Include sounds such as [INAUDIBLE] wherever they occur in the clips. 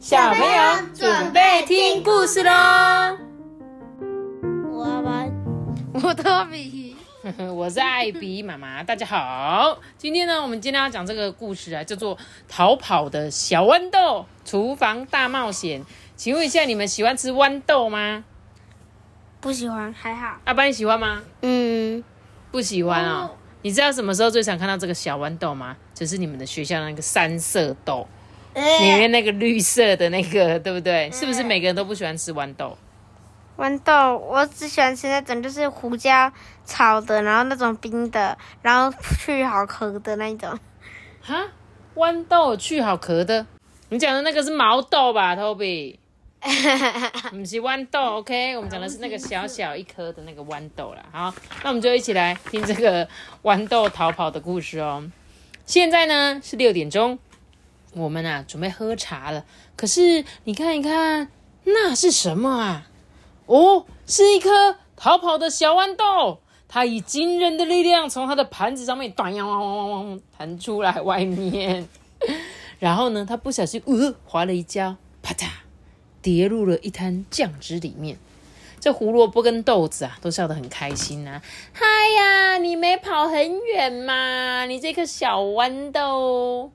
小朋友准备听故事喽！我要玩，[LAUGHS] 我托比。我是艾比妈妈，大家好。今天呢，我们今天要讲这个故事啊，叫做《逃跑的小豌豆厨房大冒险》。请问一下，你们喜欢吃豌豆吗？不喜欢，还好。阿班，你喜欢吗？嗯，不喜欢哦。你知道什么时候最常看到这个小豌豆吗？就是你们的学校那个三色豆。里面那个绿色的那个，[LAUGHS] 对不对？是不是每个人都不喜欢吃豌豆？豌豆，我只喜欢吃那种就是胡椒炒的，然后那种冰的，然后去好壳的那种。哈，豌豆去好壳的？你讲的那个是毛豆吧，Toby？[LAUGHS] 不是豌豆，OK？我们讲的是那个小小一颗的那个豌豆啦。好，那我们就一起来听这个豌豆逃跑的故事哦。现在呢是六点钟。我们啊，准备喝茶了。可是你看一看，那是什么啊？哦，是一颗逃跑的小豌豆。它以惊人的力量从它的盘子上面弹呀，汪汪汪汪弹出来外面。[LAUGHS] 然后呢，它不小心呃滑了一跤，啪嗒，跌入了一滩酱汁里面。这胡萝卜跟豆子啊，都笑得很开心呐。嗨呀，你没跑很远嘛？你这颗小豌豆。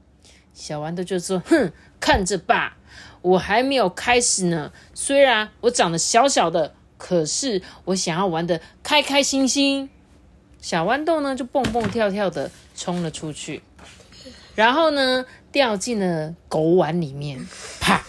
小豌豆就说：“哼，看着吧，我还没有开始呢。虽然我长得小小的，可是我想要玩的开开心心。”小豌豆呢，就蹦蹦跳跳的冲了出去，然后呢，掉进了狗碗里面。啪！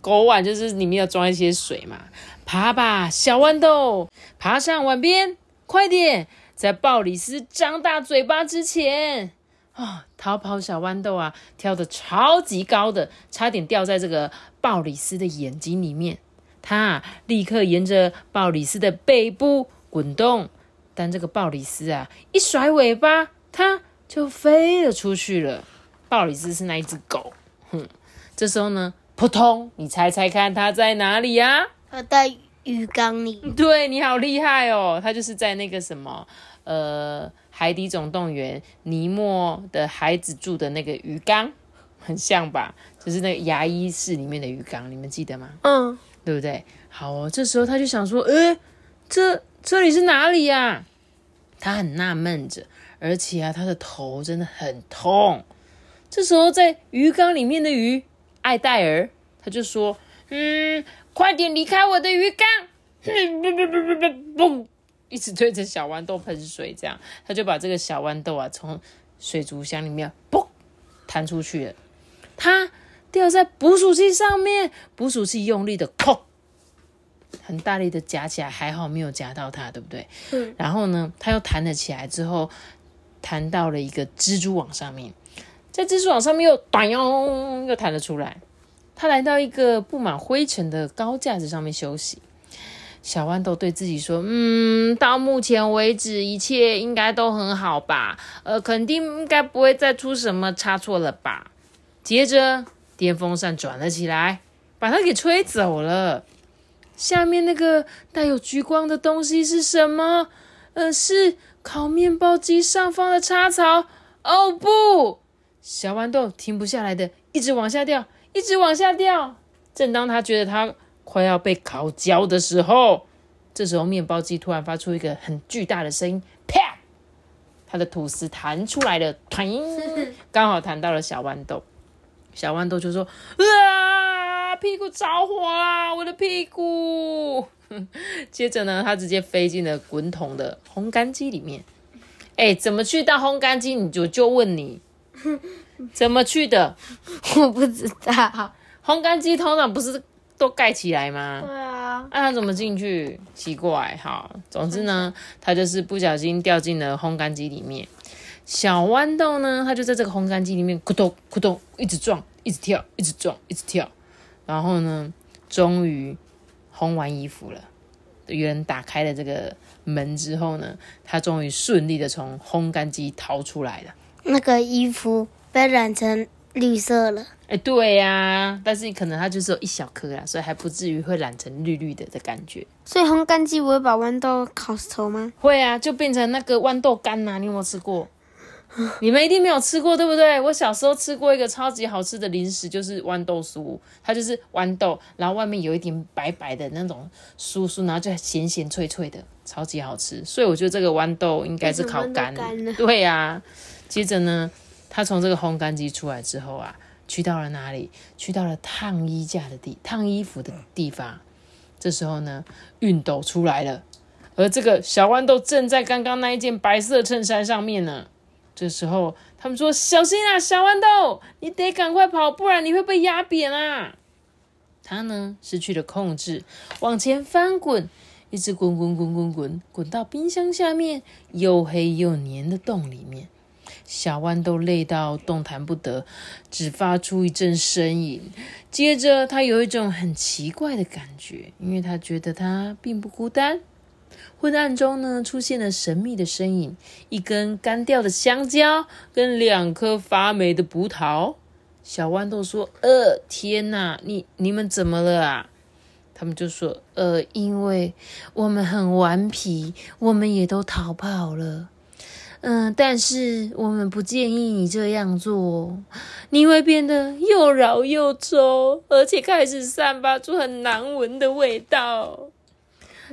狗碗就是里面要装一些水嘛。爬吧，小豌豆，爬上碗边，快点，在鲍里斯张大嘴巴之前。啊！逃跑小豌豆啊，跳得超级高的，差点掉在这个鲍里斯的眼睛里面。他立刻沿着鲍里斯的背部滚动，但这个鲍里斯啊，一甩尾巴，它就飞了出去了。鲍里斯是那一只狗，哼！这时候呢，扑通！你猜猜看，它在哪里呀？它在鱼缸里。对，你好厉害哦！它就是在那个什么，呃。海底总动员，尼莫的孩子住的那个鱼缸，[LAUGHS] 很像吧？就是那个牙医室里面的鱼缸，你们记得吗？嗯，对不对？好哦，这时候他就想说，诶，这这里是哪里呀？他很纳闷着，而且啊，他的头真的很痛。这时候，在鱼缸里面的鱼艾戴尔，他就说，嗯，快点离开我的鱼缸！[LAUGHS] 一直对着小豌豆喷水，这样他就把这个小豌豆啊从水族箱里面嘣弹出去了。它掉在捕鼠器上面，捕鼠器用力的扣，很大力的夹起来，还好没有夹到它，对不对？嗯。然后呢，它又弹了起来，之后弹到了一个蜘蛛网上面，在蜘蛛网上面又短哟又弹了出来。它来到一个布满灰尘的高架子上面休息。小豌豆对自己说：“嗯，到目前为止一切应该都很好吧？呃，肯定应该不会再出什么差错了吧？”接着电风扇转了起来，把它给吹走了。下面那个带有橘光的东西是什么？呃，是烤面包机上方的插槽。哦不！小豌豆停不下来的，一直往下掉，一直往下掉。正当他觉得他……快要被烤焦的时候，这时候面包机突然发出一个很巨大的声音，啪！它的吐司弹出来了，[LAUGHS] 弹，刚好弹到了小豌豆。小豌豆就说：“啊，屁股着火啦，我的屁股！” [LAUGHS] 接着呢，它直接飞进了滚筒的烘干机里面。哎，怎么去到烘干机？你就就问你，[LAUGHS] 怎么去的？我不知道。烘干机通常不是。都盖起来吗？对啊，那他怎么进去？奇怪，好，总之呢，他就是不小心掉进了烘干机里面。小豌豆呢，它就在这个烘干机里面咕咚咕咚一直撞，一直跳，一直撞，一直跳。然后呢，终于烘完衣服了。有人打开了这个门之后呢，他终于顺利的从烘干机逃出来了。那个衣服被染成绿色了。哎，对呀，但是可能它就是有一小颗啊，所以还不至于会染成绿绿的的感觉。所以烘干机不会把豌豆烤熟吗？会啊，就变成那个豌豆干呐。你有没有吃过？[LAUGHS] 你们一定没有吃过，对不对？我小时候吃过一个超级好吃的零食，就是豌豆酥，它就是豌豆，然后外面有一点白白的那种酥酥，然后就咸咸脆脆的，超级好吃。所以我觉得这个豌豆应该是烤干的为什么豌豆干呢，对呀、接着呢，他从这个烘干机出来之后啊，去到了哪里？去到了烫衣架的地，烫衣服的地方。这时候呢，熨斗出来了，而这个小豌豆正在刚刚那一件白色衬衫上面呢。这时候他们说：“小心啊，小豌豆，你得赶快跑，不然你会被压扁啊！”他呢失去了控制，往前翻滚，一直滚滚滚滚滚，滚到冰箱下面又黑又黏的洞里面。小豌豆累到动弹不得，只发出一阵呻吟。接着，他有一种很奇怪的感觉，因为他觉得他并不孤单。昏暗中呢，出现了神秘的身影，一根干掉的香蕉跟两颗发霉的葡萄。小豌豆说：“呃，天哪，你你们怎么了啊？”他们就说：“呃，因为我们很顽皮，我们也都逃跑了。嗯，但是我们不建议你这样做，你会变得又老又皱，而且开始散发出很难闻的味道。”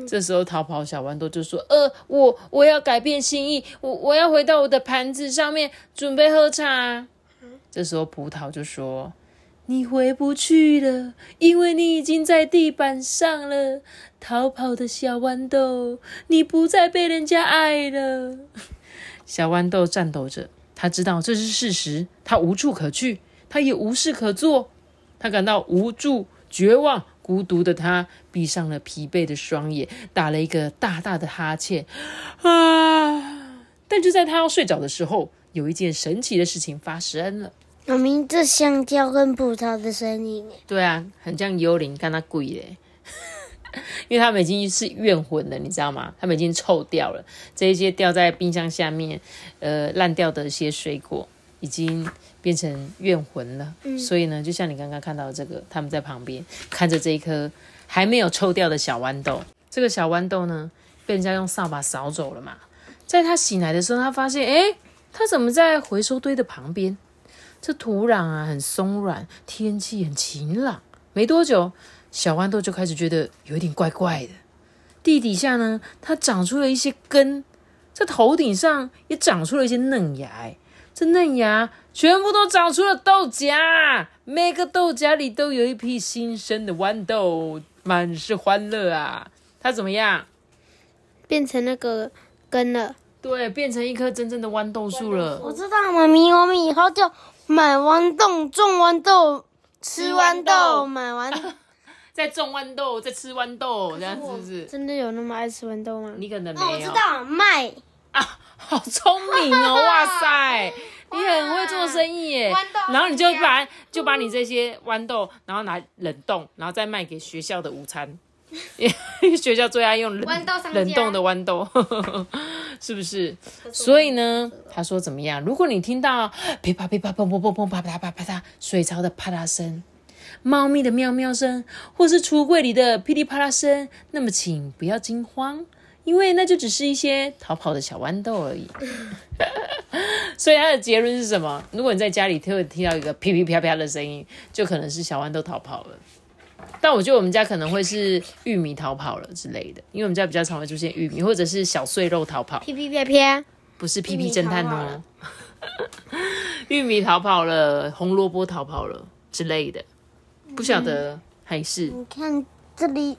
这时候，逃跑小豌豆就说：“呃，我我要改变心意，我我要回到我的盘子上面，准备喝茶。”这时候，葡萄就说：“你回不去了，因为你已经在地板上了。逃跑的小豌豆，你不再被人家爱了。”小豌豆颤抖着，他知道这是事实，他无处可去，他也无事可做，他感到无助、绝望。孤独的他闭上了疲惫的双眼，打了一个大大的哈欠，啊！但就在他要睡着的时候，有一件神奇的事情发生了。我明，这香蕉跟葡萄的声音，对啊，很像幽灵，看他鬼嘞。[LAUGHS] 因为他们已经是怨魂了，你知道吗？他们已经臭掉了。这一些掉在冰箱下面，呃，烂掉的一些水果，已经变成怨魂了。所以呢，就像你刚刚看到的这个，他们在旁边看着这一颗还没有臭掉的小豌豆。这个小豌豆呢，被人家用扫把扫走了嘛。在他醒来的时候，他发现，诶，他怎么在回收堆的旁边？这土壤啊很松软，天气很晴朗。没多久，小豌豆就开始觉得有一点怪怪的。地底下呢，它长出了一些根，在头顶上也长出了一些嫩芽。哎这嫩芽全部都长出了豆荚，每个豆荚里都有一批新生的豌豆，满是欢乐啊！它怎么样？变成那个根了。对，变成一棵真正的豌豆树了。我知道，妈咪，我们以后就买豌豆，种豌豆，吃豌豆，买豌。在种豌豆，在吃豌豆，这样是不是？真的有那么爱吃豌豆吗？你可能没哦，有。我知道，卖。啊，好聪明哦！哇塞，[LAUGHS] 你很会做生意耶豌豆。然后你就把就把你这些豌豆，然后拿冷冻，然后再卖给学校的午餐。[LAUGHS] 学校最爱用冷豌豆冷冻的豌豆，[LAUGHS] 是不是？所以呢，他说怎么样？如果你听到噼啪噼啪砰砰砰砰啪啪啪啪嗒水槽的啪嗒声，猫咪的喵喵声，或是橱柜里的噼里啪啦声，那么请不要惊慌，因为那就只是一些逃跑的小豌豆而已。[LAUGHS] 所以它的结论是什么？如果你在家里会听到一个噼噼啪啪的声音，就可能是小豌豆逃跑了。但我觉得我们家可能会是玉米逃跑了之类的，因为我们家比较常会出现玉米，或者是小碎肉逃跑，噼噼啪啪，不是屁屁侦探哦玉米逃跑了。玉米逃跑了，红萝卜逃跑了之类的，不晓得还是你看这里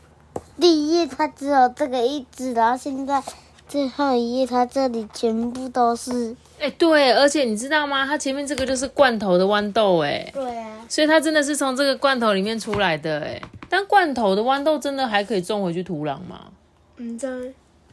第一页它只有这个一只，然后现在最后一页它这里全部都是。哎、对，而且你知道吗？它前面这个就是罐头的豌豆，哎，对啊，所以它真的是从这个罐头里面出来的，哎。但罐头的豌豆真的还可以种回去土壤吗？嗯，这，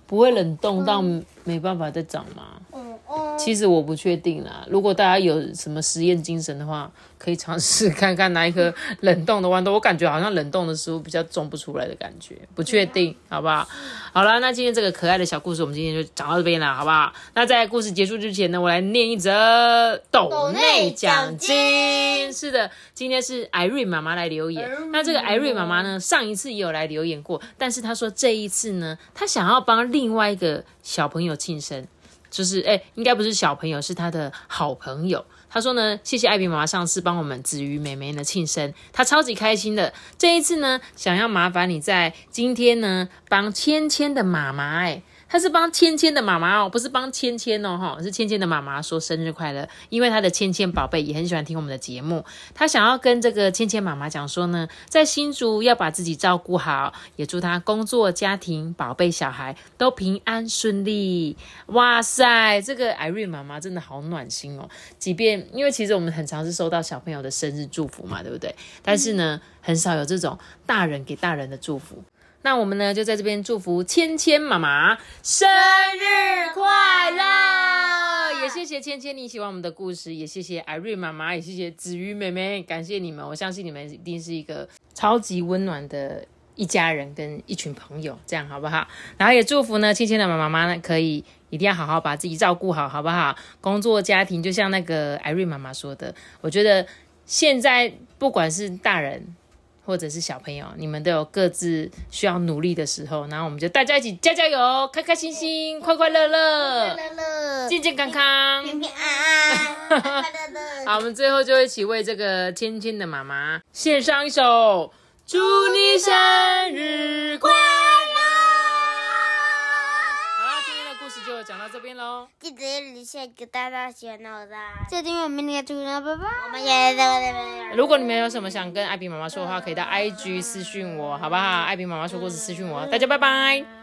不会冷冻到没办法再长吗？嗯嗯，其实我不确定啦。如果大家有什么实验精神的话，可以尝试看看哪一颗 [LAUGHS] 冷冻的豌豆。我感觉好像冷冻的食物比较种不出来的感觉，不确定，好不好？好了，那今天这个可爱的小故事，我们今天就讲到这边了，好不好？那在故事结束之前呢，我来念一则斗内奖金。是的，今天是艾瑞妈妈来留言。那这个艾瑞妈妈呢，上一次也有来留言过，但是她说这一次呢，她想要帮另外一个小朋友庆生。就是哎，应该不是小朋友，是他的好朋友。他说呢，谢谢艾比妈妈上次帮我们子瑜妹妹呢庆生，他超级开心的。这一次呢，想要麻烦你在今天呢帮芊芊的妈妈哎。他是帮芊芊的妈妈哦，不是帮芊芊哦，哈，是芊芊的妈妈说生日快乐，因为他的芊芊宝贝也很喜欢听我们的节目，他想要跟这个芊芊妈妈讲说呢，在新竹要把自己照顾好，也祝他工作、家庭、宝贝、小孩都平安顺利。哇塞，这个艾瑞妈妈真的好暖心哦，即便因为其实我们很常是收到小朋友的生日祝福嘛，对不对？但是呢，很少有这种大人给大人的祝福。那我们呢，就在这边祝福芊芊妈妈生日快乐！也谢谢芊芊你喜欢我们的故事，也谢谢艾瑞妈妈，也谢谢子瑜妹妹，感谢你们！我相信你们一定是一个超级温暖的一家人跟一群朋友，这样好不好？然后也祝福呢，芊芊的妈妈呢，可以一定要好好把自己照顾好，好不好？工作家庭就像那个艾瑞妈妈说的，我觉得现在不管是大人。或者是小朋友，你们都有各自需要努力的时候，然后我们就大家一起加加油，开开心心，快快乐乐，乐乐，健健康康，平平安安，快乐乐。[LAUGHS] 好，我们最后就一起为这个芊芊的妈妈献上一首《祝你生日快乐》。到这边喽，记得留下一个大大喜欢的我的，再订阅我们那个主人，拜拜。我们也在这边。如果你们有什么想跟艾比妈妈说的话，可以到 IG 私讯我，好不好？艾比妈妈说故事私讯我，大家拜拜。